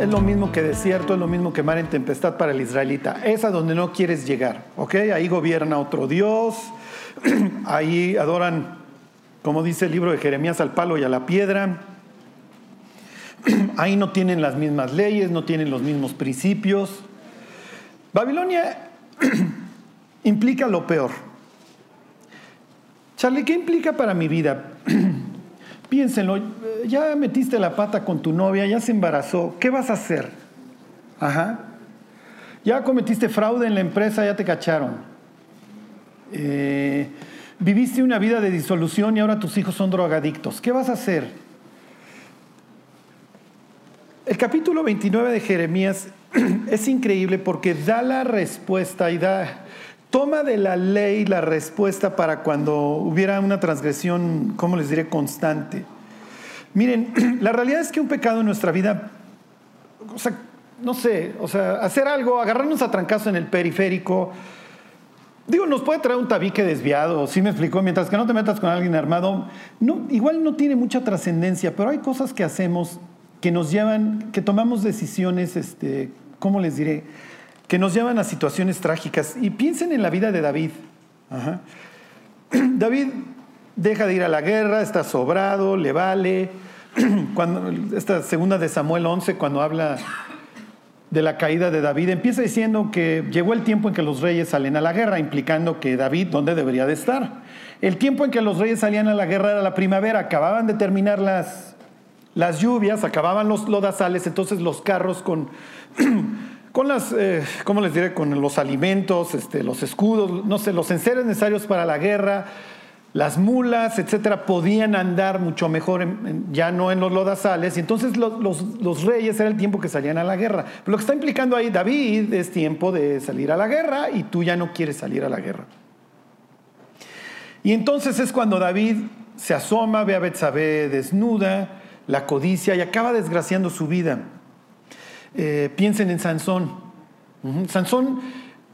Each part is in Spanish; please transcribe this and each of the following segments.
es lo mismo que desierto, es lo mismo que mar en tempestad para el israelita. Es a donde no quieres llegar, ¿ok? Ahí gobierna otro Dios, ahí adoran, como dice el libro de Jeremías, al palo y a la piedra. Ahí no tienen las mismas leyes, no tienen los mismos principios. Babilonia implica lo peor. Charlie, ¿qué implica para mi vida? Piénsenlo, ya metiste la pata con tu novia, ya se embarazó, ¿qué vas a hacer? Ajá. Ya cometiste fraude en la empresa, ya te cacharon. Eh, viviste una vida de disolución y ahora tus hijos son drogadictos. ¿Qué vas a hacer? El capítulo 29 de Jeremías es increíble porque da la respuesta y da, toma de la ley la respuesta para cuando hubiera una transgresión, ¿cómo les diré?, constante. Miren, la realidad es que un pecado en nuestra vida, o sea, no sé, o sea, hacer algo, agarrarnos a trancazo en el periférico, digo, nos puede traer un tabique desviado, sí me explicó, mientras que no te metas con alguien armado, no, igual no tiene mucha trascendencia, pero hay cosas que hacemos que nos llevan, que tomamos decisiones, este, ¿cómo les diré? Que nos llevan a situaciones trágicas. Y piensen en la vida de David. David deja de ir a la guerra, está sobrado, le vale. Cuando, esta segunda de Samuel 11, cuando habla de la caída de David, empieza diciendo que llegó el tiempo en que los reyes salen a la guerra, implicando que David, ¿dónde debería de estar? El tiempo en que los reyes salían a la guerra era la primavera, acababan de terminar las, las lluvias, acababan los lodazales, entonces los carros con, con las, eh, ¿cómo les diré? Con los alimentos, este, los escudos, no sé, los enseres necesarios para la guerra, las mulas, etcétera, podían andar mucho mejor, ya no en los lodazales, y entonces los, reyes era el tiempo que salían a la guerra. lo que está implicando ahí David es tiempo de salir a la guerra y tú ya no quieres salir a la guerra. Y entonces es cuando David se asoma, ve a Betsabé desnuda, la codicia y acaba desgraciando su vida. Eh, piensen en Sansón. Sansón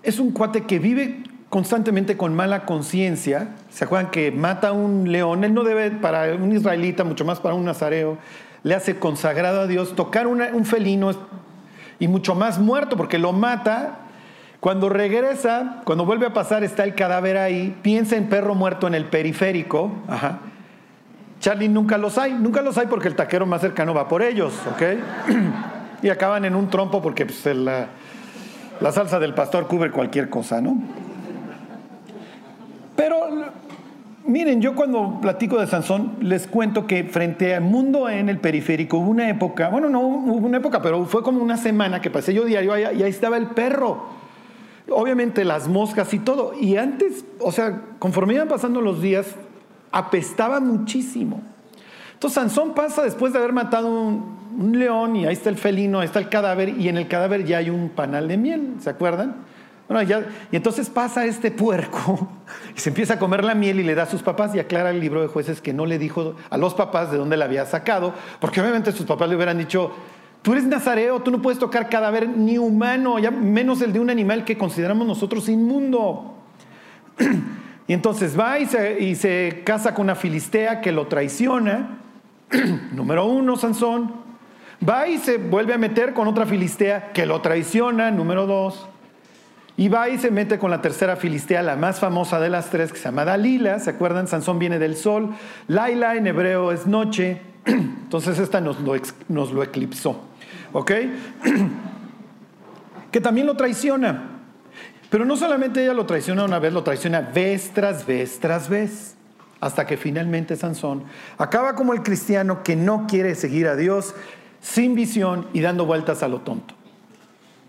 es un cuate que vive constantemente con mala conciencia. ¿Se acuerdan que mata a un león? Él no debe, para un israelita, mucho más para un nazareo, le hace consagrado a Dios tocar un felino y mucho más muerto porque lo mata. Cuando regresa, cuando vuelve a pasar, está el cadáver ahí. Piensa en perro muerto en el periférico. Ajá. Charlie nunca los hay, nunca los hay porque el taquero más cercano va por ellos, ¿ok? y acaban en un trompo porque pues, la, salsa del pastor cubre cualquier cosa, ¿no? Pero miren, yo cuando platico de Sansón les cuento que frente al mundo en el periférico hubo una época, bueno, no hubo una época, pero fue como una semana que pasé yo diario y ahí estaba el perro. Obviamente las moscas y todo. Y antes, o sea, conforme iban pasando los días, apestaba muchísimo. Entonces Sansón pasa después de haber matado un, león y ahí está el felino, ahí está el cadáver y en el cadáver ya hay un panal de miel, ¿se acuerdan? Bueno, ya, y entonces pasa este puerco y se empieza a comer la miel y le da a sus papás y aclara el libro de jueces que no le dijo a los papás de dónde la había sacado, porque obviamente sus papás le hubieran dicho, tú eres nazareo, tú no puedes tocar cadáver ni humano, ya menos el de un animal que consideramos nosotros inmundo. Y entonces va y se, casa con una filistea que lo traiciona. número uno, Sansón. Va y se vuelve a meter con otra filistea que lo traiciona. Número dos. Y va y se mete con la tercera filistea, la más famosa de las tres, que se llama Dalila. ¿Se acuerdan? Sansón viene del sol. Laila en hebreo es noche. Entonces esta nos lo, nos lo eclipsó. ¿Ok? que también lo traiciona. Pero no solamente ella lo traiciona una vez, lo traiciona vez tras vez tras vez, hasta que finalmente Sansón acaba como el cristiano que no quiere seguir a Dios sin visión y dando vueltas a lo tonto.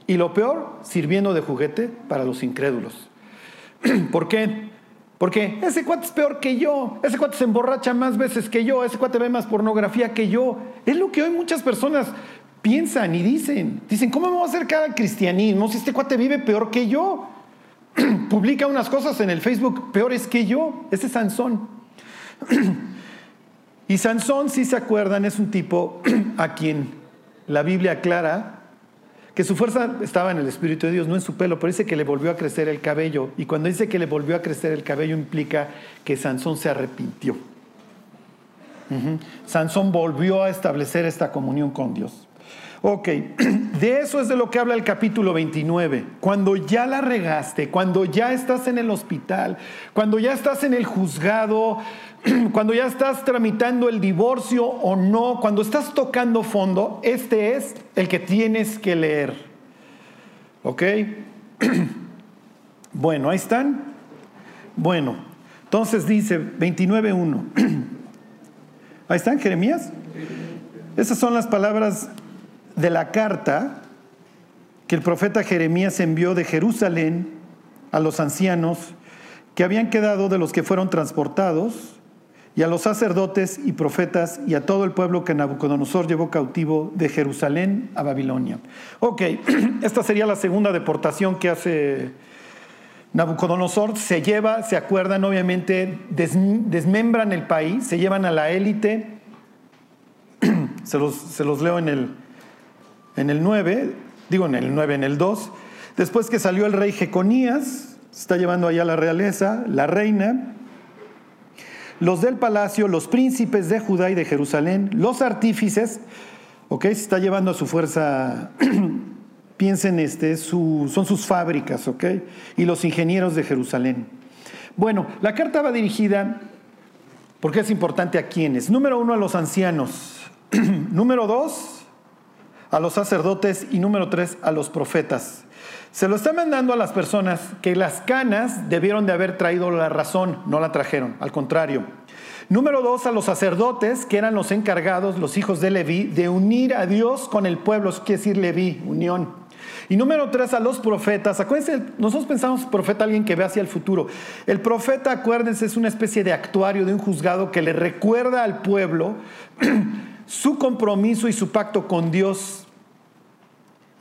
Y lo peor, sirviendo de juguete para los incrédulos. ¿Por qué? Porque ese cuate es peor que yo, ese cuate se emborracha más veces que yo, ese cuate ve más pornografía que yo. Es lo que hoy muchas personas piensan y dicen. Dicen, ¿cómo me a acercar al cristianismo si este cuate vive peor que yo? publica unas cosas en el Facebook peores que yo. Ese es Sansón. y Sansón, si se acuerdan, es un tipo a quien la Biblia aclara que su fuerza estaba en el Espíritu de Dios, no en su pelo, pero dice que le volvió a crecer el cabello. Y cuando dice que le volvió a crecer el cabello implica que Sansón se arrepintió. Sansón volvió a establecer esta comunión con Dios. Ok, de eso es de lo que habla el capítulo 29. Cuando ya la regaste, cuando ya estás en el hospital, cuando ya estás en el juzgado, cuando ya estás tramitando el divorcio o no, cuando estás tocando fondo, este es el que tienes que leer. ¿Ok? Bueno, ahí están. Bueno, entonces dice 29.1. Ahí están, Jeremías. Esas son las palabras de la carta que el profeta Jeremías envió de Jerusalén a los ancianos que habían quedado de los que fueron transportados y a los sacerdotes y profetas y a todo el pueblo que Nabucodonosor llevó cautivo de Jerusalén a Babilonia. Ok, esta sería la segunda deportación que hace Nabucodonosor. Se lleva, se acuerdan, obviamente, desmembran el país, se llevan a la élite. Se los, se los leo en el, en el 9, digo en el 9, en el 2. Después que salió el rey Jeconías, se está llevando allá la realeza, la reina, los del palacio, los príncipes de Judá y de Jerusalén, los artífices, ¿ok? Se está llevando a su fuerza, piensen, este, son sus fábricas, ¿ok? Y los ingenieros de Jerusalén. Bueno, la carta va dirigida, porque es importante a quienes. Número uno, a los ancianos. Número dos, a los sacerdotes. Y número tres, a los profetas. Se lo está mandando a las personas que las canas debieron de haber traído la razón, no la trajeron, al contrario. Número dos, a los sacerdotes, que eran los encargados, los hijos de Leví, de unir a Dios con el pueblo, eso quiere decir Leví, unión. Y número tres, a los profetas. Acuérdense, nosotros pensamos profeta alguien que ve hacia el futuro. El profeta, acuérdense, es una especie de actuario de un juzgado que le recuerda al pueblo su compromiso y su pacto con Dios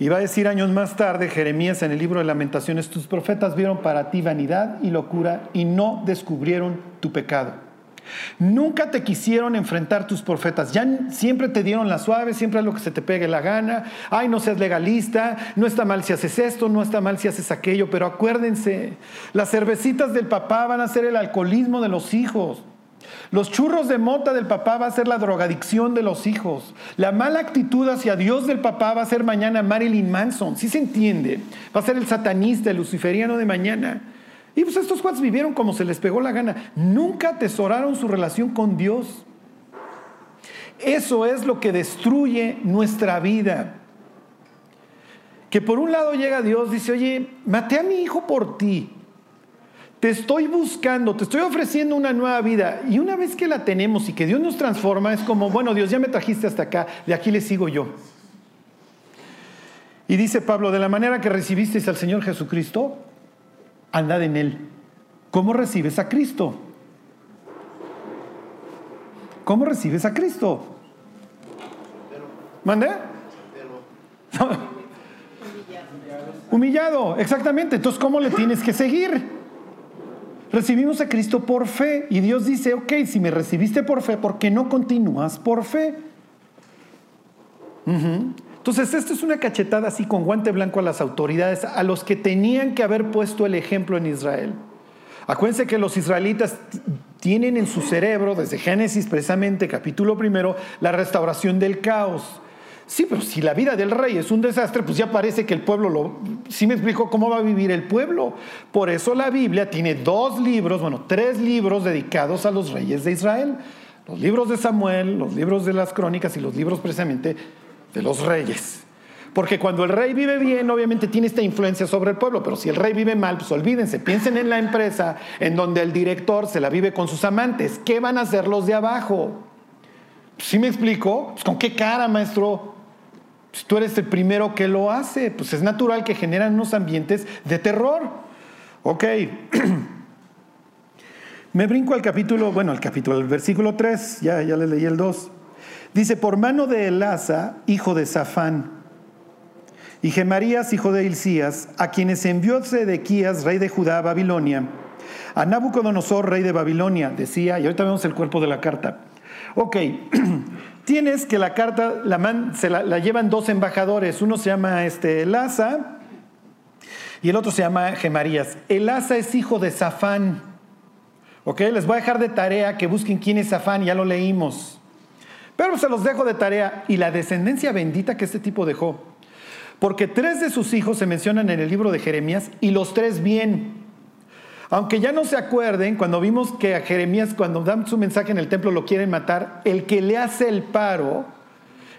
y va a decir años más tarde Jeremías en el libro de lamentaciones, tus profetas vieron para ti vanidad y locura y no descubrieron tu pecado. Nunca te quisieron enfrentar tus profetas, ya siempre te dieron la suave, siempre es lo que se te pegue la gana, ay no seas legalista, no está mal si haces esto, no está mal si haces aquello, pero acuérdense, las cervecitas del papá van a ser el alcoholismo de los hijos. Los churros de mota del papá va a ser la drogadicción de los hijos. La mala actitud hacia Dios del papá va a ser mañana Marilyn Manson. Si se entiende? Va a ser el satanista, el luciferiano de mañana. Y pues estos cuates vivieron como se les pegó la gana. Nunca atesoraron su relación con Dios. Eso es lo que destruye nuestra vida. Que por un lado llega Dios, dice, oye, maté a mi hijo por ti te estoy buscando, te estoy ofreciendo una nueva vida. Y una vez que la tenemos y que Dios nos transforma, es como, bueno, Dios ya me trajiste hasta acá, de aquí le sigo yo. Y dice Pablo, de la manera que recibisteis al Señor Jesucristo, andad en Él. ¿Cómo recibes a Cristo? ¿Cómo recibes a Cristo? ¿Mande? Humillado, exactamente. Entonces, ¿cómo le tienes que seguir? Recibimos a Cristo por fe y Dios dice, ok, si me recibiste por fe, ¿por qué no continúas por fe? Entonces, esto es una cachetada así con guante blanco a las autoridades, a los que tenían que haber puesto el ejemplo en Israel. Acuérdense que los israelitas tienen en su cerebro, desde Génesis precisamente, capítulo primero, la restauración del caos. Sí, pero si la vida del rey es un desastre, pues ya parece que el pueblo lo... ¿Sí me explico cómo va a vivir el pueblo? Por eso la Biblia tiene dos libros, bueno, tres libros dedicados a los reyes de Israel. Los libros de Samuel, los libros de las crónicas y los libros precisamente de los reyes. Porque cuando el rey vive bien, obviamente tiene esta influencia sobre el pueblo, pero si el rey vive mal, pues olvídense, piensen en la empresa en donde el director se la vive con sus amantes. ¿Qué van a hacer los de abajo? ¿Sí me explico? Pues, ¿Con qué cara, maestro? Si tú eres el primero que lo hace, pues es natural que generan unos ambientes de terror. Ok. Me brinco al capítulo, bueno, al capítulo, al versículo 3, ya, ya le leí el 2. Dice, por mano de Elasa, hijo de Safán, y Gemarías, hijo de Hilcías, a quienes envió Sedequías, rey de Judá, a Babilonia, a Nabucodonosor, rey de Babilonia, decía, y ahorita vemos el cuerpo de la carta. Ok, tienes que la carta la se la, llevan dos embajadores. Uno se llama este, Elasa y el otro se llama Gemarías. Elasa es hijo de Safán. ¿Ok? Les voy a dejar de tarea que busquen quién es Safán, ya lo leímos. Pero se los dejo de tarea y la descendencia bendita que este tipo dejó. Porque tres de sus hijos se mencionan en el libro de Jeremías y los tres bien. Aunque ya no se acuerden, cuando vimos que a Jeremías, cuando dan su mensaje en el templo, lo quieren matar, el que le hace el paro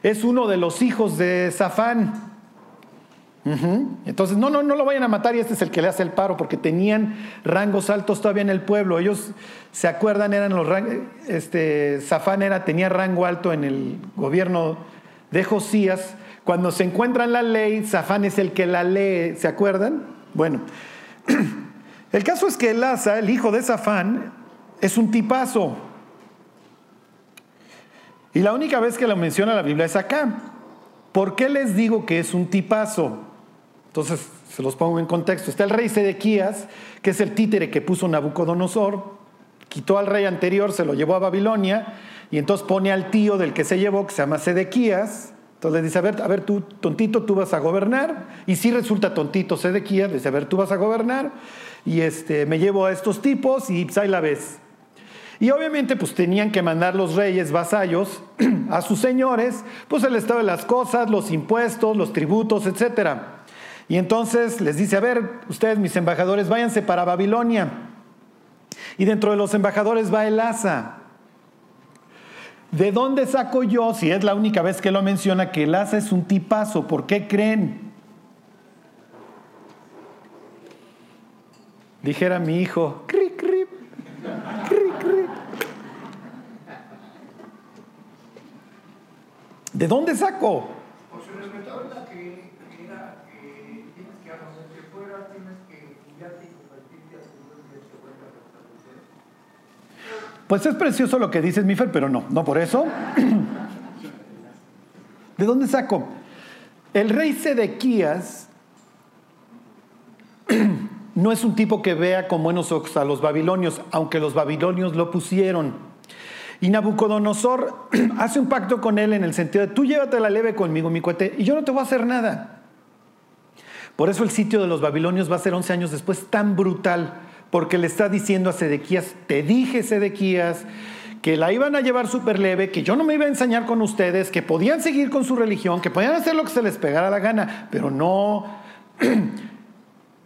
es uno de los hijos de Zafán. Entonces, no, no, no lo vayan a matar y este es el que le hace el paro, porque tenían rangos altos todavía en el pueblo. Ellos se acuerdan, eran los este, Zafán era, tenía rango alto en el gobierno de Josías. Cuando se encuentran la ley, Zafán es el que la lee, ¿se acuerdan? Bueno, el caso es que Elasa, el hijo de Zafán, es un tipazo. Y la única vez que lo menciona la Biblia es acá. ¿Por qué les digo que es un tipazo? Entonces, se los pongo en contexto. Está el rey Sedequías, que es el títere que puso Nabucodonosor, quitó al rey anterior, se lo llevó a Babilonia, y entonces pone al tío del que se llevó, que se llama Sedequías. Entonces le dice, a ver, a ver, tú, tontito, tú vas a gobernar. Y si resulta tontito Sedequías, le dice, a ver, tú vas a gobernar. Y este, me llevo a estos tipos y pues, ahí la ves. Y obviamente pues tenían que mandar los reyes vasallos a sus señores, pues el estado de las cosas, los impuestos, los tributos, etcétera. Y entonces les dice, a ver, ustedes mis embajadores, váyanse para Babilonia. Y dentro de los embajadores va el asa. ¿De dónde saco yo, si es la única vez que lo menciona, que el asa es un tipazo? ¿Por qué creen? Dijera mi hijo, cric, cric, cric, cric. ¿De dónde saco? Pues es precioso lo que dices, Mifer, pero no, no por eso. ¿De dónde saco? El rey Sedequías no es un tipo que vea con buenos ojos a los babilonios, aunque los babilonios lo pusieron. Y Nabucodonosor hace un pacto con él en el sentido de, tú llévate la leve conmigo, mi cuate, y yo no te voy a hacer nada. Por eso el sitio de los babilonios va a ser 11 años después tan brutal, porque le está diciendo a Sedequías, te dije Sedequías, que la iban a llevar súper leve, que yo no me iba a enseñar con ustedes, que podían seguir con su religión, que podían hacer lo que se les pegara la gana, pero no,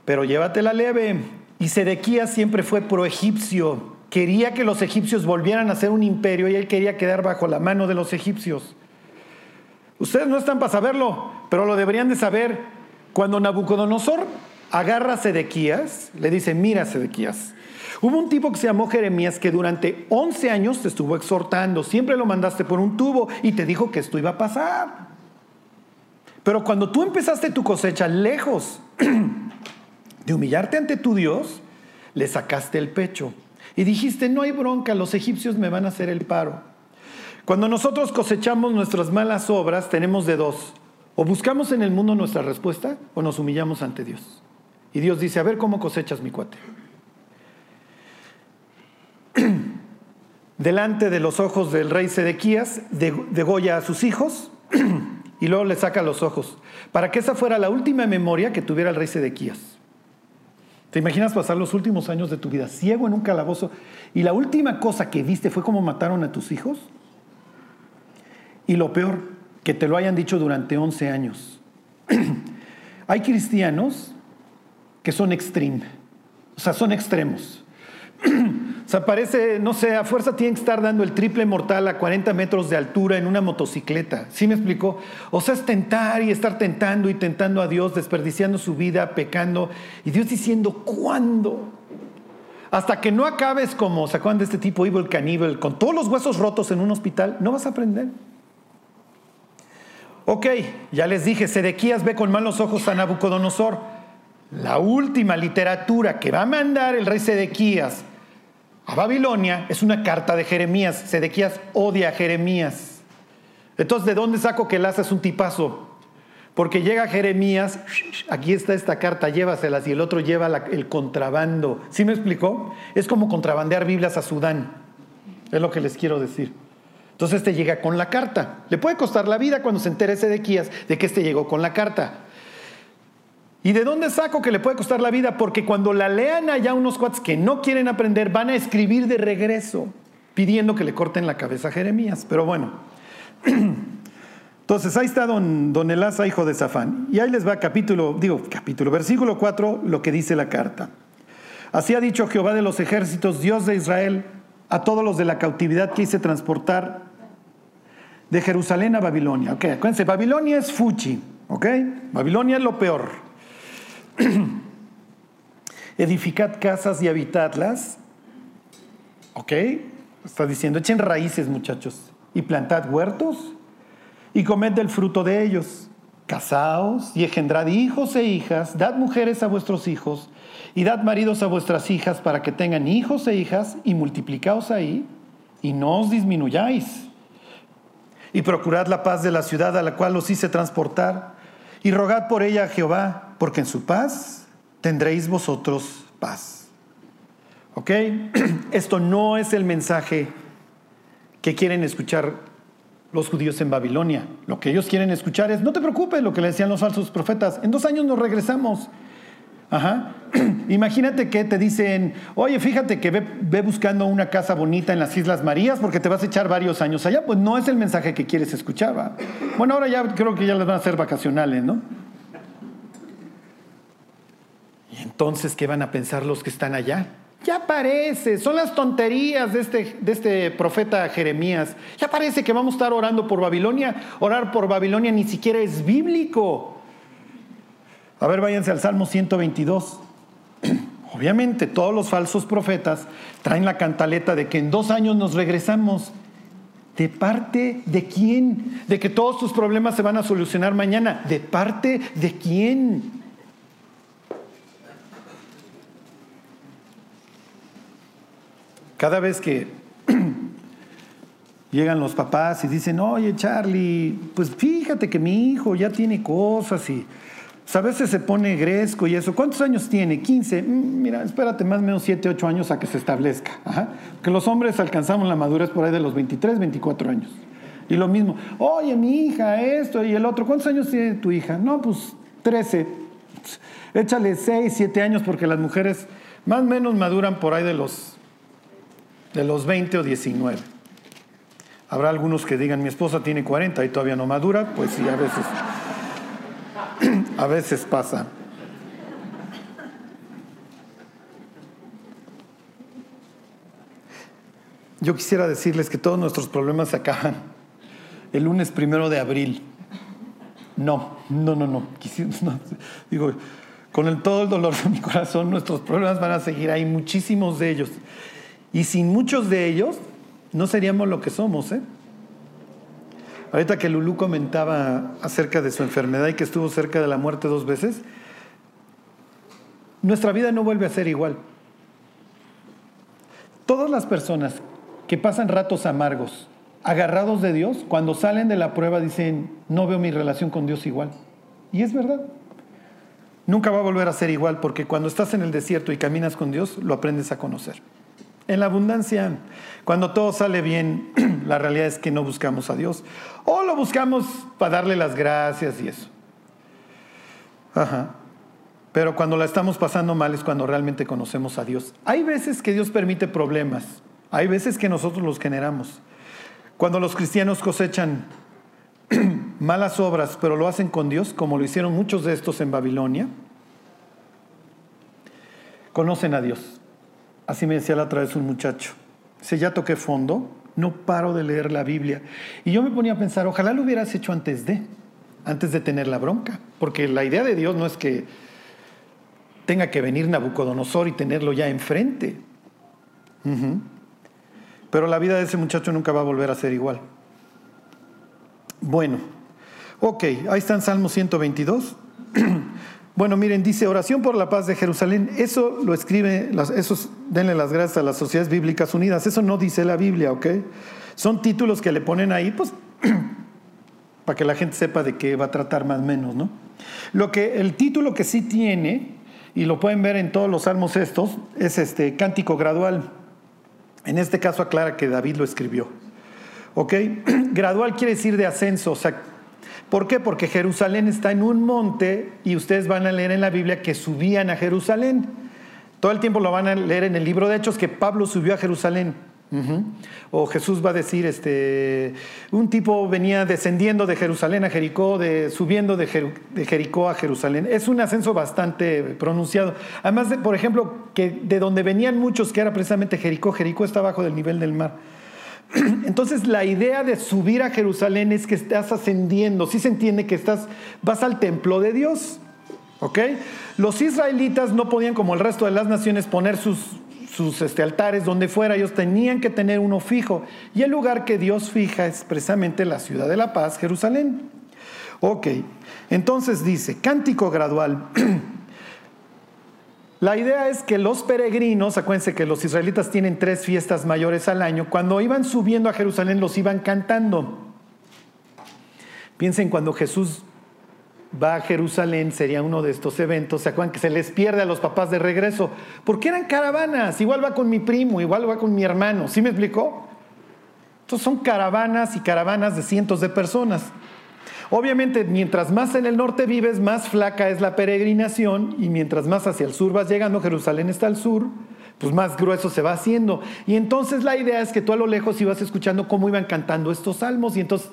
pero llévatela leve. Y Sedequías siempre fue pro-egipcio, quería que los egipcios volvieran a ser un imperio y él quería quedar bajo la mano de los egipcios. Ustedes no están para saberlo, pero lo deberían de saber. Cuando Nabucodonosor agarra a Sedequías, le dice, mira Sedequías, hubo un tipo que se llamó Jeremías que durante 11 años te estuvo exhortando, siempre lo mandaste por un tubo y te dijo que esto iba a pasar. Pero cuando tú empezaste tu cosecha lejos de humillarte ante tu Dios, le sacaste el pecho y dijiste, no hay bronca, los egipcios me van a hacer el paro. Cuando nosotros cosechamos nuestras malas obras, tenemos de dos. O buscamos en el mundo nuestra respuesta o nos humillamos ante Dios. Y Dios dice, a ver cómo cosechas mi cuate. Delante de los ojos del rey Sedequías, degolla a sus hijos y luego le saca los ojos, para que esa fuera la última memoria que tuviera el rey Sedequías. ¿Te imaginas pasar los últimos años de tu vida ciego en un calabozo y la última cosa que viste fue cómo mataron a tus hijos? Y lo peor, que te lo hayan dicho durante 11 años. Hay cristianos que son extreme, o sea, son extremos. O sea, parece, no sé, a fuerza tienen que estar dando el triple mortal a 40 metros de altura en una motocicleta. ¿Sí me explicó? O sea, es tentar y estar tentando y tentando a Dios, desperdiciando su vida, pecando, y Dios diciendo, ¿cuándo? Hasta que no acabes como, ¿se acuerdan de este tipo Evil Cannibal, con todos los huesos rotos en un hospital? No vas a aprender. Ok, ya les dije, Sedequías ve con malos ojos a Nabucodonosor. La última literatura que va a mandar el rey Sedequías a Babilonia es una carta de Jeremías. Sedequías odia a Jeremías. Entonces, ¿de dónde saco que el asa es un tipazo? Porque llega Jeremías, aquí está esta carta, llévaselas, y el otro lleva el contrabando. ¿Sí me explicó? Es como contrabandear Biblias a Sudán. Es lo que les quiero decir. Entonces este llega con la carta. Le puede costar la vida cuando se entere Sedequías de que este llegó con la carta. ¿Y de dónde saco que le puede costar la vida? Porque cuando la lean allá unos cuates que no quieren aprender, van a escribir de regreso, pidiendo que le corten la cabeza a Jeremías. Pero bueno, Entonces ahí está don, don Elasa, hijo de Safán. Y ahí les va capítulo, digo capítulo, versículo 4, lo que dice la carta. Así ha dicho Jehová de los ejércitos, Dios de Israel, a todos los de la cautividad que hice transportar de Jerusalén a Babilonia. Ok, acuérdense, Babilonia es fuchi, ok, Babilonia es lo peor. Edificad casas y habitadlas, ok, está diciendo, echen raíces muchachos, y plantad huertos y comed del fruto de ellos. Casaos y engendrad hijos e hijas, dad mujeres a vuestros hijos y dad maridos a vuestras hijas para que tengan hijos e hijas y multiplicaos ahí y no os disminuyáis. Y procurad la paz de la ciudad a la cual os hice transportar y rogad por ella a Jehová, porque en su paz tendréis vosotros paz. ¿Ok? Esto no es el mensaje que quieren escuchar los judíos en Babilonia. Lo que ellos quieren escuchar es, no te preocupes, lo que le decían los falsos profetas, en dos años nos regresamos. Ajá. Imagínate que te dicen, oye, fíjate que ve, buscando una casa bonita en las Islas Marías porque te vas a echar varios años allá. Pues no es el mensaje que quieres escuchar. Bueno, ahora ya creo que ya les van a hacer vacacionales, ¿no? Y entonces, ¿qué van a pensar los que están allá? Ya parece, son las tonterías de este, de este profeta Jeremías. Ya parece que vamos a estar orando por Babilonia. Orar por Babilonia ni siquiera es bíblico. A ver, váyanse al Salmo 122. Obviamente todos los falsos profetas traen la cantaleta de que en dos años nos regresamos. ¿De parte de quién? ¿De que todos tus problemas se van a solucionar mañana? ¿De parte de quién? Cada vez que llegan los papás y dicen, oye Charlie, pues fíjate que mi hijo ya tiene cosas y pues, a veces se pone gresco y eso. ¿Cuántos años tiene? 15. Mm, mira, espérate más o menos 7, 8 años a que se establezca. Que los hombres alcanzamos la madurez por ahí de los 23, 24 años. Y lo mismo, oye, mi hija, esto y el otro. ¿Cuántos años tiene tu hija? No, pues 13. Échale 6, 7 años porque las mujeres más o menos maduran por ahí de los de los 20 o 19. Habrá algunos que digan, mi esposa tiene 40 y todavía no madura, pues sí, a veces, a veces pasa. Yo quisiera decirles que todos nuestros problemas se acaban el lunes primero de abril. No, no, no, no. Digo, con el, todo el dolor de mi corazón, nuestros problemas van a seguir ahí, muchísimos de ellos. Y sin muchos de ellos, no seríamos lo que somos. ¿eh? Ahorita que Lulú comentaba acerca de su enfermedad y que estuvo cerca de la muerte dos veces, nuestra vida no vuelve a ser igual. Todas las personas que pasan ratos amargos, agarrados de Dios, cuando salen de la prueba dicen, no veo mi relación con Dios igual. Y es verdad. Nunca va a volver a ser igual porque cuando estás en el desierto y caminas con Dios, lo aprendes a conocer. En la abundancia, cuando todo sale bien, la realidad es que no buscamos a Dios. O lo buscamos para darle las gracias y eso. Ajá. Pero cuando la estamos pasando mal es cuando realmente conocemos a Dios. Hay veces que Dios permite problemas. Hay veces que nosotros los generamos. Cuando los cristianos cosechan malas obras, pero lo hacen con Dios, como lo hicieron muchos de estos en Babilonia, conocen a Dios. Así me decía la otra vez un muchacho. Dice, ya toqué fondo, no paro de leer la Biblia. Y yo me ponía a pensar, ojalá lo hubieras hecho antes de, antes de tener la bronca. Porque la idea de Dios no es que tenga que venir Nabucodonosor y tenerlo ya enfrente. Pero la vida de ese muchacho nunca va a volver a ser igual. Bueno, ok, ahí está en Salmo 122. Bueno, miren, dice oración por la paz de Jerusalén. Eso lo escribe, esos, denle las gracias a las Sociedades Bíblicas Unidas. Eso no dice la Biblia, ¿ok? Son títulos que le ponen ahí, pues, para que la gente sepa de qué va a tratar más o menos, ¿no? Lo que, el título que sí tiene, y lo pueden ver en todos los salmos estos, es este cántico gradual. En este caso aclara que David lo escribió. ¿Ok? Gradual quiere decir de ascenso, o sea, ¿Por qué? Porque Jerusalén está en un monte y ustedes van a leer en la Biblia que subían a Jerusalén. Todo el tiempo lo van a leer en el libro de Hechos que Pablo subió a Jerusalén. O Jesús va a decir, este, un tipo venía descendiendo de Jerusalén a Jericó, de, subiendo de, Jericó a Jerusalén. Es un ascenso bastante pronunciado. Además, de, por ejemplo, que de donde venían muchos, que era precisamente Jericó, Jericó está abajo del nivel del mar. Entonces la idea de subir a Jerusalén es que estás ascendiendo. Si se entiende que estás, vas al templo de Dios. ¿Ok? Los israelitas no podían, como el resto de las naciones, poner sus sus este, altares, donde fuera, ellos tenían que tener uno fijo. Y el lugar que Dios fija es precisamente la ciudad de la paz, Jerusalén. Ok, entonces dice, cántico gradual. La idea es que los peregrinos, acuérdense que los israelitas tienen tres fiestas mayores al año, cuando iban subiendo a Jerusalén los iban cantando. Piensen cuando Jesús va a Jerusalén, sería uno de estos eventos, ¿se acuerdan que se les pierde a los papás de regreso? Porque eran caravanas, igual va con mi primo, igual va con mi hermano, ¿sí me explicó? Entonces son caravanas y caravanas de cientos de personas. Obviamente, mientras más en el norte vives, más flaca es la peregrinación y mientras más hacia el sur vas llegando, Jerusalén está al sur, pues más grueso se va haciendo. Y entonces la idea es que tú a lo lejos ibas escuchando cómo iban cantando estos salmos y entonces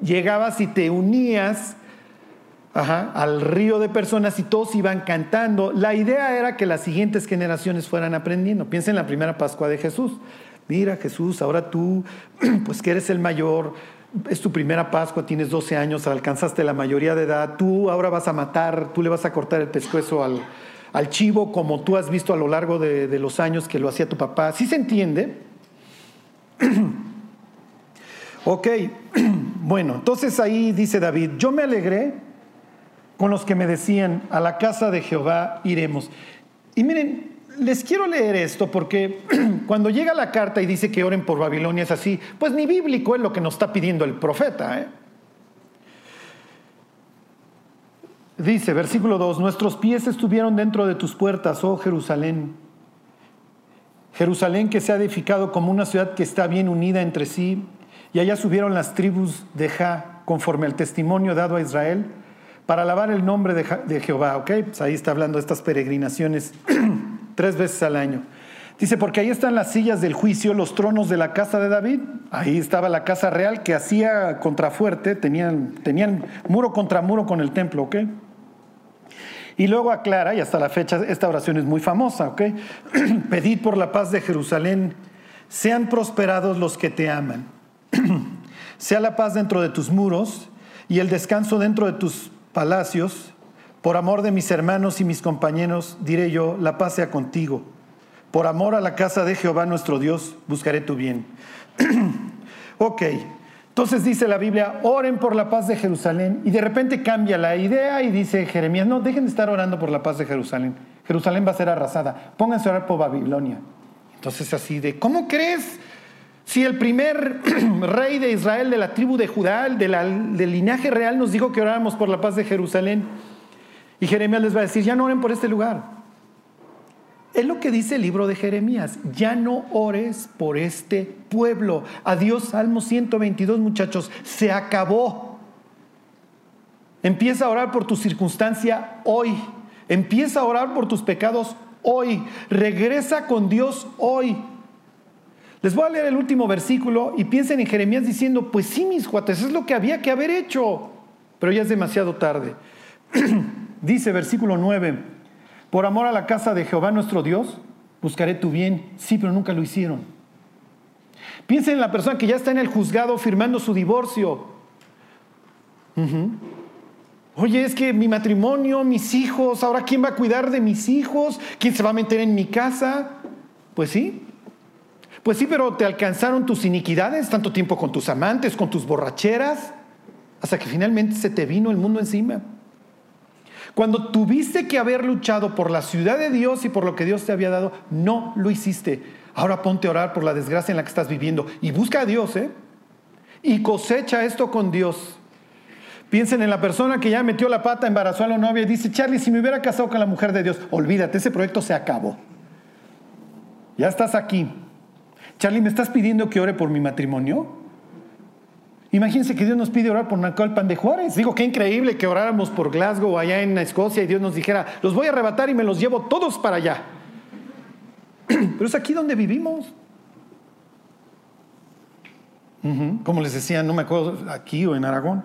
llegabas y te unías al río de personas y todos iban cantando. La idea era que las siguientes generaciones fueran aprendiendo. Piensa en la primera Pascua de Jesús. Mira Jesús, ahora tú, pues que eres el mayor, es tu primera Pascua, tienes 12 años, alcanzaste la mayoría de edad, tú ahora vas a matar, tú le vas a cortar el pescuezo al, al chivo como tú has visto a lo largo de, de los años que lo hacía tu papá. ¿Sí se entiende? ok, bueno, entonces ahí dice David, yo me alegré con los que me decían, a la casa de Jehová iremos. Y miren, les quiero leer esto porque cuando llega la carta y dice que oren por Babilonia es así, pues ni bíblico es lo que nos está pidiendo el profeta. ¿eh? Dice, versículo 2, nuestros pies estuvieron dentro de tus puertas, oh Jerusalén. Jerusalén que se ha edificado como una ciudad que está bien unida entre sí, y allá subieron las tribus de Ja, conforme al testimonio dado a Israel para alabar el nombre de, Jehová, ¿ok? Pues ahí está hablando de estas peregrinaciones tres veces al año. Dice, porque ahí están las sillas del juicio, los tronos de la casa de David. Ahí estaba la casa real que hacía contrafuerte, tenían, tenían muro contra muro con el templo, ¿ok? Y luego aclara, y hasta la fecha esta oración es muy famosa, ¿ok? Pedid por la paz de Jerusalén, sean prosperados los que te aman. sea la paz dentro de tus muros y el descanso dentro de tus palacios, por amor de mis hermanos y mis compañeros, diré yo, la paz sea contigo. Por amor a la casa de Jehová nuestro Dios, buscaré tu bien. ok, entonces dice la Biblia, oren por la paz de Jerusalén. Y de repente cambia la idea y dice Jeremías, no, dejen de estar orando por la paz de Jerusalén. Jerusalén va a ser arrasada. Pónganse a orar por Babilonia. Entonces así de, ¿cómo crees? Si el primer rey de Israel, de la tribu de Judá, del linaje real, nos dijo que oráramos por la paz de Jerusalén, y Jeremías les va a decir, ya no oren por este lugar. Es lo que dice el libro de Jeremías, ya no ores por este pueblo. Adiós, Salmo 122, muchachos, se acabó. Empieza a orar por tu circunstancia hoy. Empieza a orar por tus pecados hoy. Regresa con Dios hoy. Les voy a leer el último versículo y piensen en Jeremías diciendo, pues sí, mis cuates, es lo que había que haber hecho, pero ya es demasiado tarde. Dice versículo 9, por amor a la casa de Jehová nuestro Dios, buscaré tu bien. Sí, pero nunca lo hicieron. Piensen en la persona que ya está en el juzgado firmando su divorcio. Oye, es que mi matrimonio, mis hijos, ahora quién va a cuidar de mis hijos, quién se va a meter en mi casa. Pues sí, pues sí, pero te alcanzaron tus iniquidades, tanto tiempo con tus amantes, con tus borracheras, hasta que finalmente se te vino el mundo encima. Cuando tuviste que haber luchado por la ciudad de Dios y por lo que Dios te había dado, no lo hiciste. Ahora ponte a orar por la desgracia en la que estás viviendo y busca a Dios, ¿eh? Y cosecha esto con Dios. Piensen en la persona que ya metió la pata, embarazó a la novia y dice, Charlie, si me hubiera casado con la mujer de Dios, olvídate, ese proyecto se acabó. Ya estás aquí, Charlie, ¿me estás pidiendo que ore por mi matrimonio? Imagínense que Dios nos pide orar por Pan de Juárez. Digo, qué increíble que oráramos por Glasgow allá en Escocia y Dios nos dijera, los voy a arrebatar y me los llevo todos para allá. Pero es aquí donde vivimos. Como les decía, no me acuerdo aquí o en Aragón.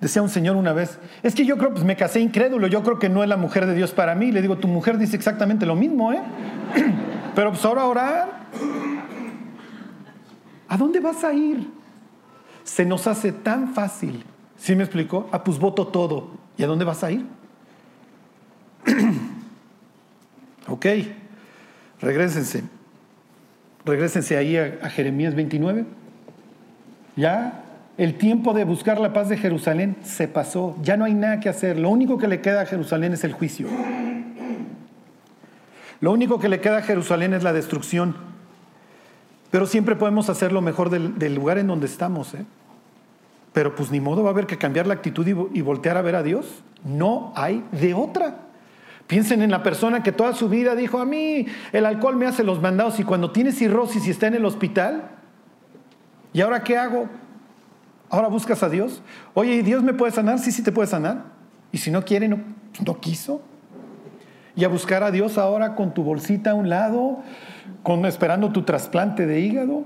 Decía un señor una vez, es que yo creo, pues me casé incrédulo, yo creo que no es la mujer de Dios para mí. Le digo, tu mujer dice exactamente lo mismo, ¿eh? Pero pues ahora orar. ¿A dónde vas a ir? Se nos hace tan fácil. ¿Sí me explicó? Ah, pues voto todo. ¿Y a dónde vas a ir? ok, regresense. Regrésense ahí a, Jeremías 29. Ya el tiempo de buscar la paz de Jerusalén se pasó. Ya no hay nada que hacer. Lo único que le queda a Jerusalén es el juicio. Lo único que le queda a Jerusalén es la destrucción. Pero siempre podemos hacer lo mejor del, lugar en donde estamos. ¿eh? Pero pues ni modo, va a haber que cambiar la actitud y voltear a ver a Dios. No hay de otra. Piensen en la persona que toda su vida dijo, a mí el alcohol me hace los mandados y cuando tiene cirrosis y está en el hospital, ¿y ahora qué hago? ¿Ahora buscas a Dios? Oye, ¿y Dios me puede sanar? Sí, sí te puede sanar. Y si no quiere, no, no quiso. Y a buscar a Dios ahora con tu bolsita a un lado, esperando tu trasplante de hígado.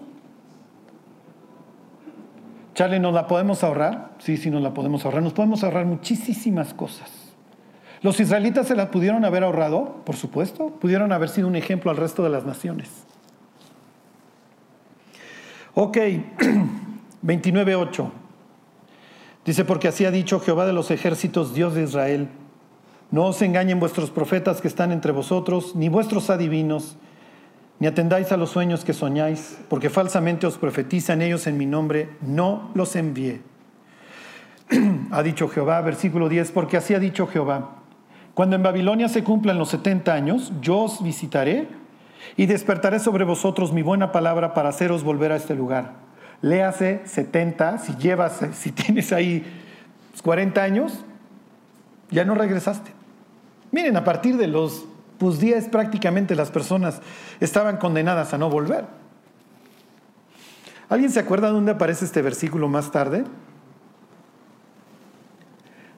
Charlie, ¿nos la podemos ahorrar? Sí, sí, nos la podemos ahorrar. Nos podemos ahorrar muchísimas cosas. ¿Los israelitas se la pudieron haber ahorrado? Por supuesto. Pudieron haber sido un ejemplo al resto de las naciones. Ok, 29.8. Dice, porque así ha dicho Jehová de los ejércitos, Dios de Israel. No os engañen vuestros profetas que están entre vosotros, ni vuestros adivinos, ni atendáis a los sueños que soñáis, porque falsamente os profetizan ellos en mi nombre, no los envié. ha dicho Jehová, versículo 10, porque así ha dicho Jehová. Cuando en Babilonia se cumplan los 70 años, yo os visitaré y despertaré sobre vosotros mi buena palabra para haceros volver a este lugar. Léase 70, si llevas, si tienes ahí 40 años, ya no regresaste. Miren, a partir de los pues 10 prácticamente las personas estaban condenadas a no volver. ¿Alguien se acuerda dónde aparece este versículo más tarde?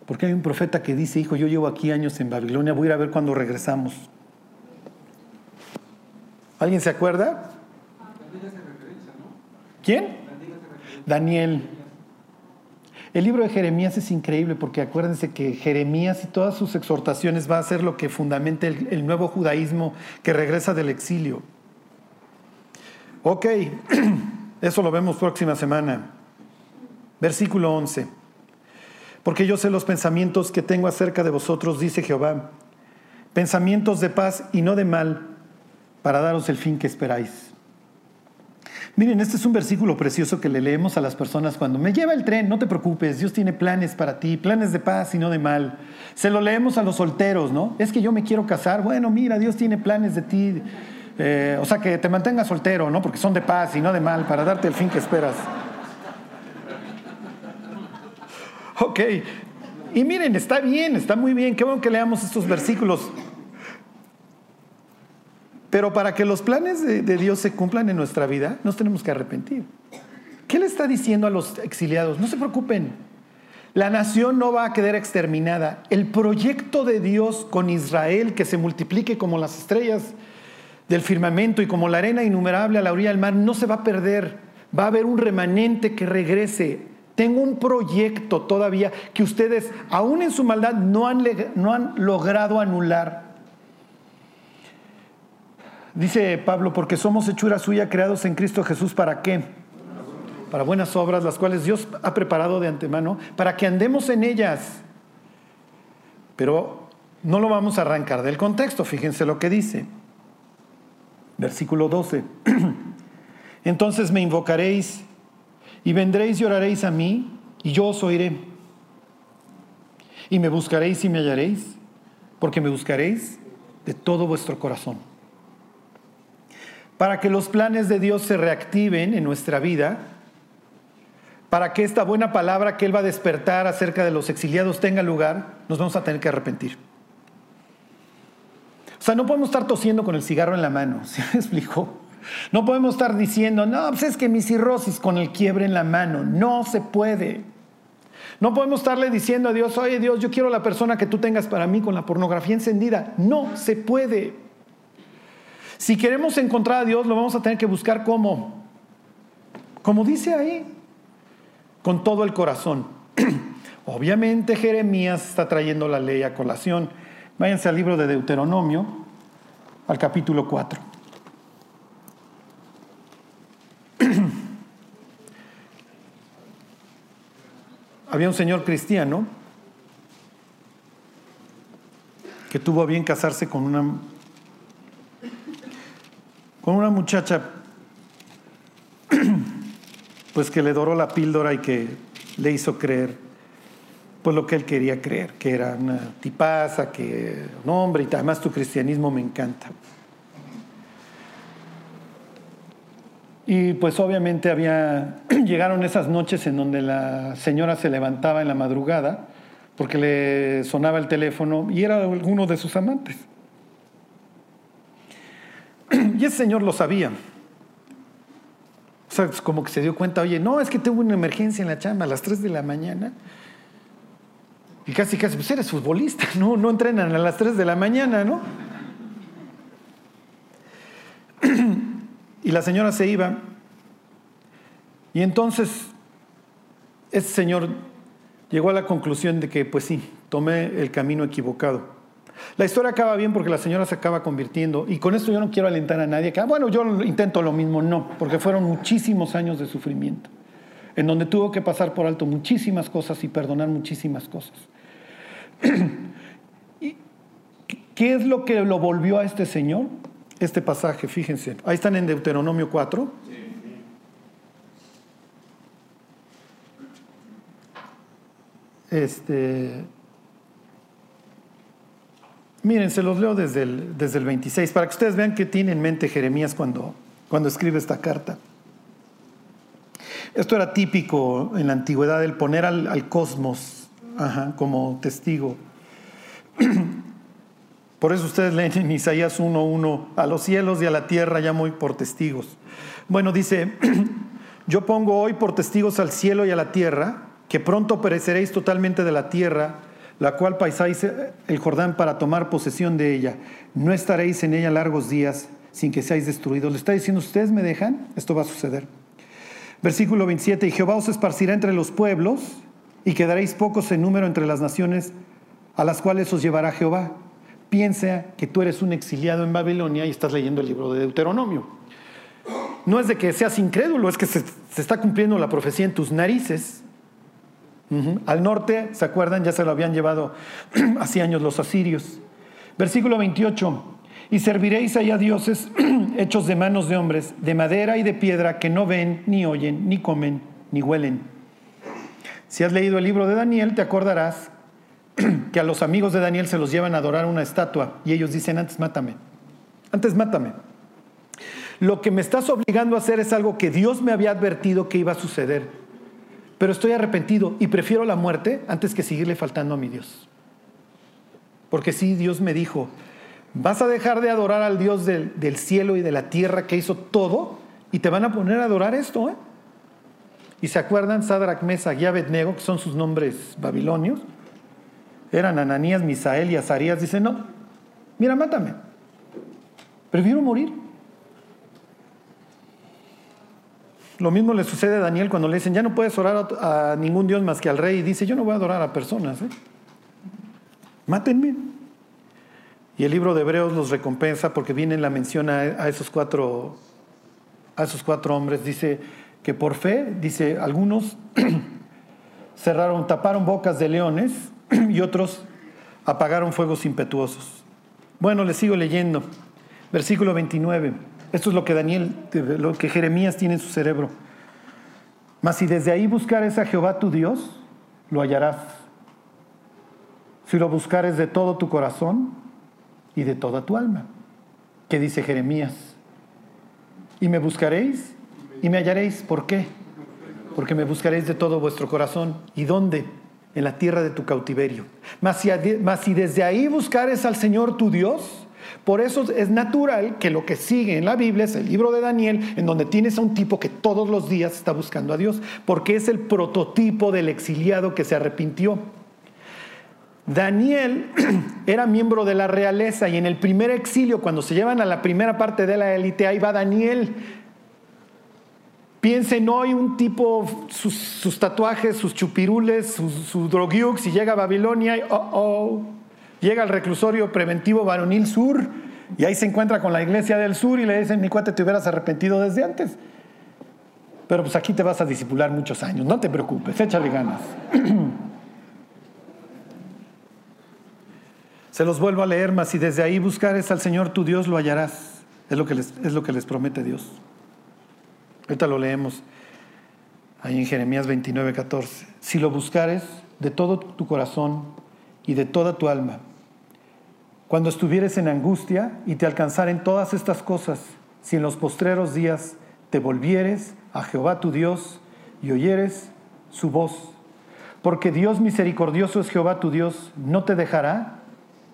Porque hay un profeta que dice, hijo, yo llevo aquí años en Babilonia, voy a ir a ver cuando regresamos. ¿Alguien se acuerda? ¿Quién? Daniel. El libro de Jeremías es increíble porque acuérdense que Jeremías y todas sus exhortaciones va a ser lo que fundamente el, el nuevo judaísmo que regresa del exilio. Ok, eso lo vemos próxima semana. Versículo 11. Porque yo sé los pensamientos que tengo acerca de vosotros, dice Jehová, pensamientos de paz y no de mal, para daros el fin que esperáis. Miren, este es un versículo precioso que le leemos a las personas cuando me lleva el tren, no te preocupes, Dios tiene planes para ti, planes de paz y no de mal. Se lo leemos a los solteros, ¿no? Es que yo me quiero casar, bueno, mira, Dios tiene planes de ti, eh, o sea, que te mantengas soltero, ¿no? Porque son de paz y no de mal, para darte el fin que esperas. Ok. Y miren, está bien, está muy bien. Qué bueno que leamos estos versículos. Pero para que los planes de, Dios se cumplan en nuestra vida, nos tenemos que arrepentir. ¿Qué le está diciendo a los exiliados? No se preocupen. La nación no va a quedar exterminada. El proyecto de Dios con Israel, que se multiplique como las estrellas del firmamento y como la arena innumerable a la orilla del mar, no se va a perder. Va a haber un remanente que regrese tengo un proyecto todavía que ustedes, aún en su maldad, no han, no han logrado anular. Dice Pablo, porque somos hechura suya, creados en Cristo Jesús, ¿para qué? Para buenas obras, las cuales Dios ha preparado de antemano, para que andemos en ellas. Pero no lo vamos a arrancar del contexto, fíjense lo que dice. Versículo 12. Entonces me invocaréis y vendréis y oraréis a mí, y yo os oiré. Y me buscaréis y me hallaréis, porque me buscaréis de todo vuestro corazón. Para que los planes de Dios se reactiven en nuestra vida, para que esta buena palabra que Él va a despertar acerca de los exiliados tenga lugar, nos vamos a tener que arrepentir. O sea, no podemos estar tosiendo con el cigarro en la mano, ¿se me explicó? No podemos estar diciendo, no, pues es que mi cirrosis con el quiebre en la mano. No se puede. No podemos estarle diciendo a Dios, oye Dios, yo quiero la persona que tú tengas para mí con la pornografía encendida. No se puede. Si queremos encontrar a Dios, lo vamos a tener que buscar como, como dice ahí, con todo el corazón. Obviamente Jeremías está trayendo la ley a colación. Váyanse al libro de Deuteronomio, al capítulo 4. Había un señor cristiano que tuvo a bien casarse con una, con una muchacha pues que le doró la píldora y que le hizo creer pues lo que él quería creer, que era una tipaza, que un hombre y además tu cristianismo me encanta. Y pues obviamente había, llegaron esas noches en donde la señora se levantaba en la madrugada porque le sonaba el teléfono y era alguno de sus amantes. Y ese señor lo sabía. O sea, como que se dio cuenta, oye, no, es que tengo una emergencia en la chamba a las 3 de la mañana. Y casi, casi, pues eres futbolista, ¿no? No entrenan a las 3 de la mañana, ¿no? Y la señora se iba. Y entonces, ese señor llegó a la conclusión de que, pues sí, tomé el camino equivocado. La historia acaba bien porque la señora se acaba convirtiendo, y con esto yo no quiero alentar a nadie que, ah, bueno, yo intento lo mismo, no, porque fueron muchísimos años de sufrimiento, en donde tuvo que pasar por alto muchísimas cosas y perdonar muchísimas cosas. ¿Qué es lo que lo volvió a este señor? Este pasaje, fíjense, ahí están en Deuteronomio 4. Este, miren, se los leo desde el, desde el 26, para que ustedes vean qué tiene en mente Jeremías cuando, cuando escribe esta carta. Esto era típico en la antigüedad, el poner al, cosmos como testigo. Por eso ustedes leen en Isaías 1.1, a los cielos y a la tierra llamo hoy por testigos. Bueno, dice, yo pongo hoy por testigos al cielo y a la tierra, que pronto pereceréis totalmente de la tierra, la cual paisáis el Jordán para tomar posesión de ella. No estaréis en ella largos días sin que seáis destruidos. Le está diciendo, ¿ustedes me dejan? Esto va a suceder. Versículo 27, y Jehová os esparcirá entre los pueblos y quedaréis pocos en número entre las naciones a las cuales os llevará Jehová. Piensa que tú eres un exiliado en Babilonia y estás leyendo el libro de Deuteronomio. No es de que seas incrédulo, es que se, se está cumpliendo la profecía en tus narices. Al norte, ¿se acuerdan? Ya se lo habían llevado hace años los asirios. Versículo 28. Y serviréis allá dioses hechos de manos de hombres, de madera y de piedra, que no ven, ni oyen, ni comen, ni huelen. Si has leído el libro de Daniel, te acordarás que a los amigos de Daniel se los llevan a adorar una estatua y ellos dicen, antes mátame, antes mátame. Lo que me estás obligando a hacer es algo que Dios me había advertido que iba a suceder pero estoy arrepentido y prefiero la muerte antes que seguirle faltando a mi Dios. Porque sí, Dios me dijo, vas a dejar de adorar al Dios del, cielo y de la tierra que hizo todo y te van a poner a adorar esto. ¿eh? Y se acuerdan, Sadrach, Mesa y Abednego, que son sus nombres babilonios, eran Ananías, Misael y Azarías, dicen, no, mira, mátame, prefiero morir. Lo mismo le sucede a Daniel cuando le dicen, ya no puedes orar a, ningún Dios más que al rey. Y dice, yo no voy a adorar a personas. ¿eh? Mátenme. Y el libro de Hebreos los recompensa porque viene la mención a, esos cuatro, a esos cuatro hombres. Dice que por fe, dice, algunos cerraron, taparon bocas de leones y otros apagaron fuegos impetuosos. Bueno, les sigo leyendo. Versículo 29. Esto es lo que Daniel, lo que Jeremías tiene en su cerebro. Mas si desde ahí buscares a Jehová tu Dios, lo hallarás. Si lo buscares de todo tu corazón y de toda tu alma. ¿Qué dice Jeremías? Y me buscaréis y me hallaréis. ¿Por qué? Porque me buscaréis de todo vuestro corazón. ¿Y dónde? En la tierra de tu cautiverio. Mas si, mas si desde ahí buscares al Señor tu Dios, por eso es natural que lo que sigue en la Biblia es el libro de Daniel, en donde tienes a un tipo que todos los días está buscando a Dios, porque es el prototipo del exiliado que se arrepintió. Daniel era miembro de la realeza y en el primer exilio, cuando se llevan a la primera parte de la élite, ahí va Daniel. Piensen hoy un tipo, sus, tatuajes, sus chupirules, sus, su y llega a Babilonia y oh, oh, llega al reclusorio preventivo varonil sur y ahí se encuentra con la iglesia del sur y le dicen, mi cuate, te hubieras arrepentido desde antes. Pero pues aquí te vas a disipular muchos años, no te preocupes, échale ganas. Se los vuelvo a leer más y desde ahí buscares al Señor tu Dios lo hallarás. Es lo que les, es lo que les promete Dios. Ahorita lo leemos ahí en Jeremías 29, 14. Si lo buscares de todo tu corazón y de toda tu alma, cuando estuvieres en angustia y te alcanzaren todas estas cosas, si en los postreros días te volvieres a Jehová tu Dios y oyeres su voz, porque Dios misericordioso es Jehová tu Dios, no te dejará,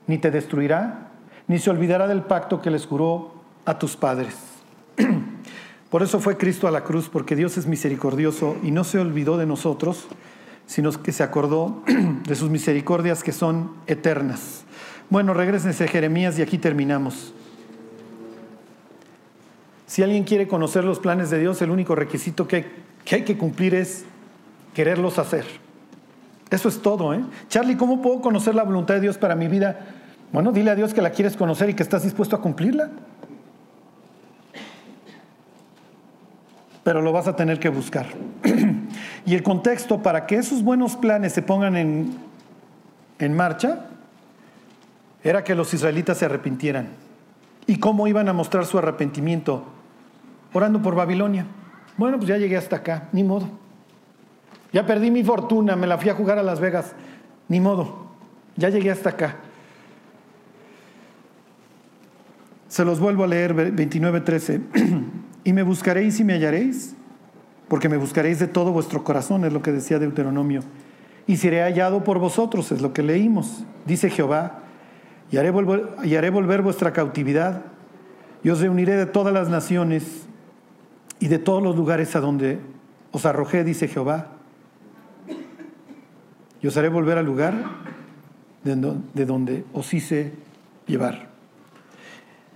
ni te destruirá, ni se olvidará del pacto que les juró a tus padres. Por eso fue Cristo a la cruz, porque Dios es misericordioso y no se olvidó de nosotros, sino que se acordó de sus misericordias que son eternas. Bueno, regresense a Jeremías y aquí terminamos. Si alguien quiere conocer los planes de Dios, el único requisito que hay que, hay que cumplir es quererlos hacer. Eso es todo, ¿eh? Charlie, ¿cómo puedo conocer la voluntad de Dios para mi vida? Bueno, dile a Dios que la quieres conocer y que estás dispuesto a cumplirla. pero lo vas a tener que buscar. y el contexto para que esos buenos planes se pongan en, en marcha era que los israelitas se arrepintieran. ¿Y cómo iban a mostrar su arrepentimiento? Orando por Babilonia. Bueno, pues ya llegué hasta acá, ni modo. Ya perdí mi fortuna, me la fui a jugar a Las Vegas, ni modo. Ya llegué hasta acá. Se los vuelvo a leer 29.13. y me buscaréis y me hallaréis, porque me buscaréis de todo vuestro corazón, es lo que decía Deuteronomio. Y seré hallado por vosotros, es lo que leímos, dice Jehová, y haré volver, vuestra cautividad, y os reuniré de todas las naciones y de todos los lugares a donde os arrojé, dice Jehová, y os haré volver al lugar de donde os hice llevar.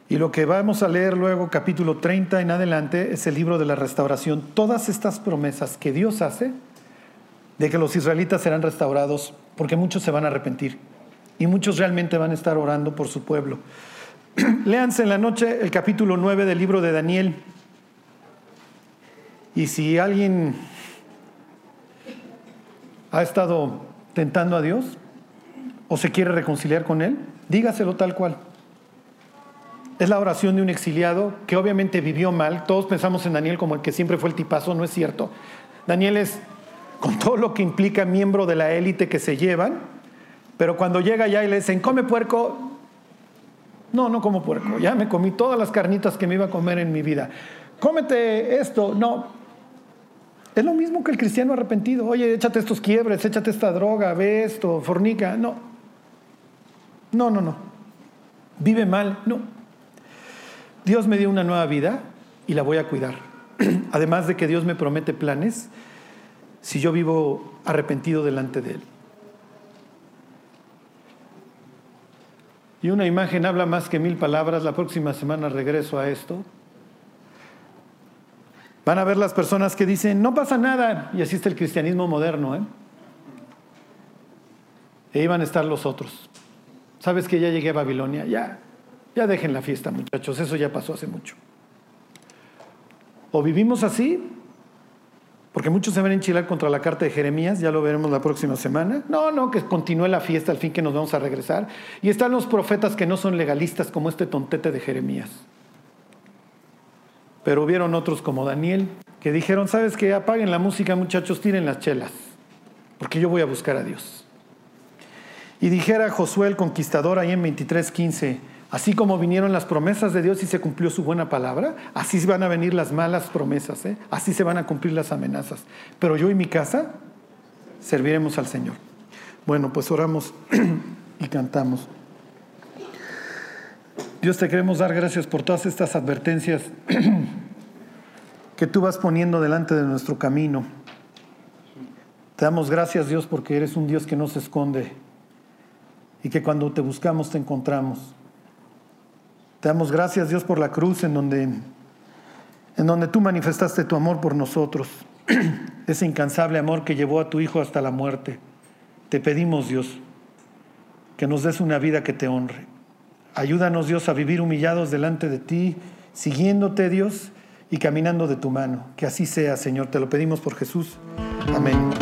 Y lo que vamos a leer luego, capítulo 30 en adelante, es el libro de la restauración. Todas estas promesas que Dios hace de que los israelitas serán restaurados, porque muchos se van a arrepentir y muchos realmente van a estar orando por su pueblo. Léanse en la noche el capítulo 9 del libro de Daniel. Y si alguien ha estado tentando a Dios o se quiere reconciliar con Él, dígaselo tal cual. Es la oración de un exiliado que obviamente vivió mal. Todos pensamos en Daniel como el que siempre fue el tipazo, no es cierto. Daniel es, con todo lo que implica, miembro de la élite que se llevan, pero cuando llega ya y le dicen, come puerco, no, no como puerco, ya me comí todas las carnitas que me iba a comer en mi vida. Cómete esto, no. Es lo mismo que el cristiano arrepentido. Oye, échate estos quiebres, échate esta droga, ve esto, fornica. No. No, no, no. Vive mal. No. Dios me dio una nueva vida y la voy a cuidar. Además de que Dios me promete planes si yo vivo arrepentido delante de Él. Y una imagen habla más que mil palabras. La próxima semana regreso a esto. Van a ver las personas que dicen, no pasa nada. Y así está el cristianismo moderno. ¿eh? E iban a estar los otros. ¿Sabes que ya llegué a Babilonia? Ya, ya dejen la fiesta, muchachos, eso ya pasó hace mucho. O vivimos así, porque muchos se van a enchilar contra la carta de Jeremías, ya lo veremos la próxima semana. No, no, que continúe la fiesta al fin que nos vamos a regresar. Y están los profetas que no son legalistas como este tontete de Jeremías. Pero hubieron otros como Daniel que dijeron, sabes que apaguen la música muchachos, tiren las chelas, porque yo voy a buscar a Dios. Y dijera Josué el conquistador ahí en 23:15, Así como vinieron las promesas de Dios y se cumplió su buena palabra, así van a venir las malas promesas, ¿eh? así se van a cumplir las amenazas. Pero yo y mi casa serviremos al Señor. Bueno, pues oramos y cantamos. Dios te queremos dar gracias por todas estas advertencias que tú vas poniendo delante de nuestro camino. Te damos gracias Dios porque eres un Dios que no se esconde y que cuando te buscamos te encontramos. Te damos gracias, Dios, por la cruz en donde en donde tú manifestaste tu amor por nosotros, ese incansable amor que llevó a tu Hijo hasta la muerte. Te pedimos, Dios, que nos des una vida que te honre. Ayúdanos, Dios, a vivir humillados delante de ti, siguiéndote, Dios, y caminando de tu mano. Que así sea, Señor. Te lo pedimos por Jesús. Amén.